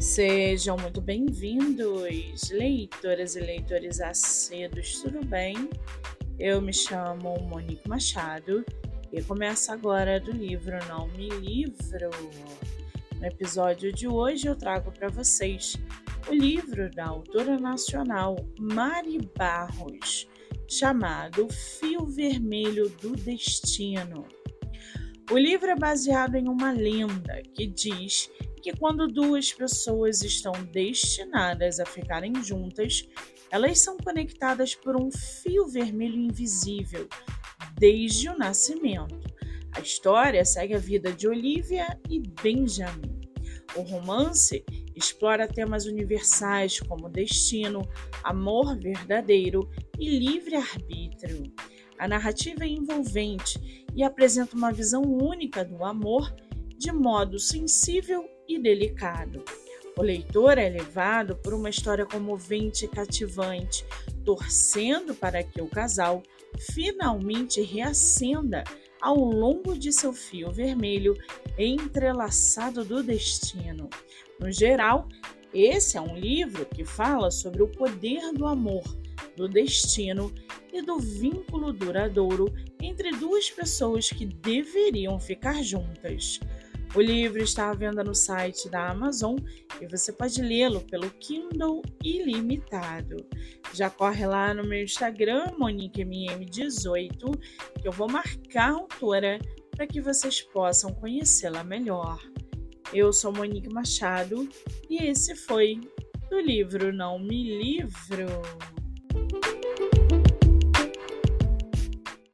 Sejam muito bem-vindos, leitoras e leitores acedos, tudo bem? Eu me chamo Monique Machado e começo agora do livro Não Me Livro. No episódio de hoje eu trago para vocês o livro da autora nacional Mari Barros, chamado Fio Vermelho do Destino. O livro é baseado em uma lenda que diz que quando duas pessoas estão destinadas a ficarem juntas, elas são conectadas por um fio vermelho invisível desde o nascimento. A história segue a vida de Olivia e Benjamin. O romance explora temas universais como destino, amor verdadeiro e livre-arbítrio. A narrativa é envolvente e apresenta uma visão única do amor de modo sensível e delicado. O leitor é levado por uma história comovente e cativante, torcendo para que o casal finalmente reacenda ao longo de seu fio vermelho entrelaçado do destino. No geral, esse é um livro que fala sobre o poder do amor, do destino e do vínculo duradouro entre duas pessoas que deveriam ficar juntas. O livro está à venda no site da Amazon e você pode lê-lo pelo Kindle ilimitado. Já corre lá no meu Instagram, MoniqueMM18, que eu vou marcar a autora para que vocês possam conhecê-la melhor. Eu sou Monique Machado e esse foi o livro Não Me Livro.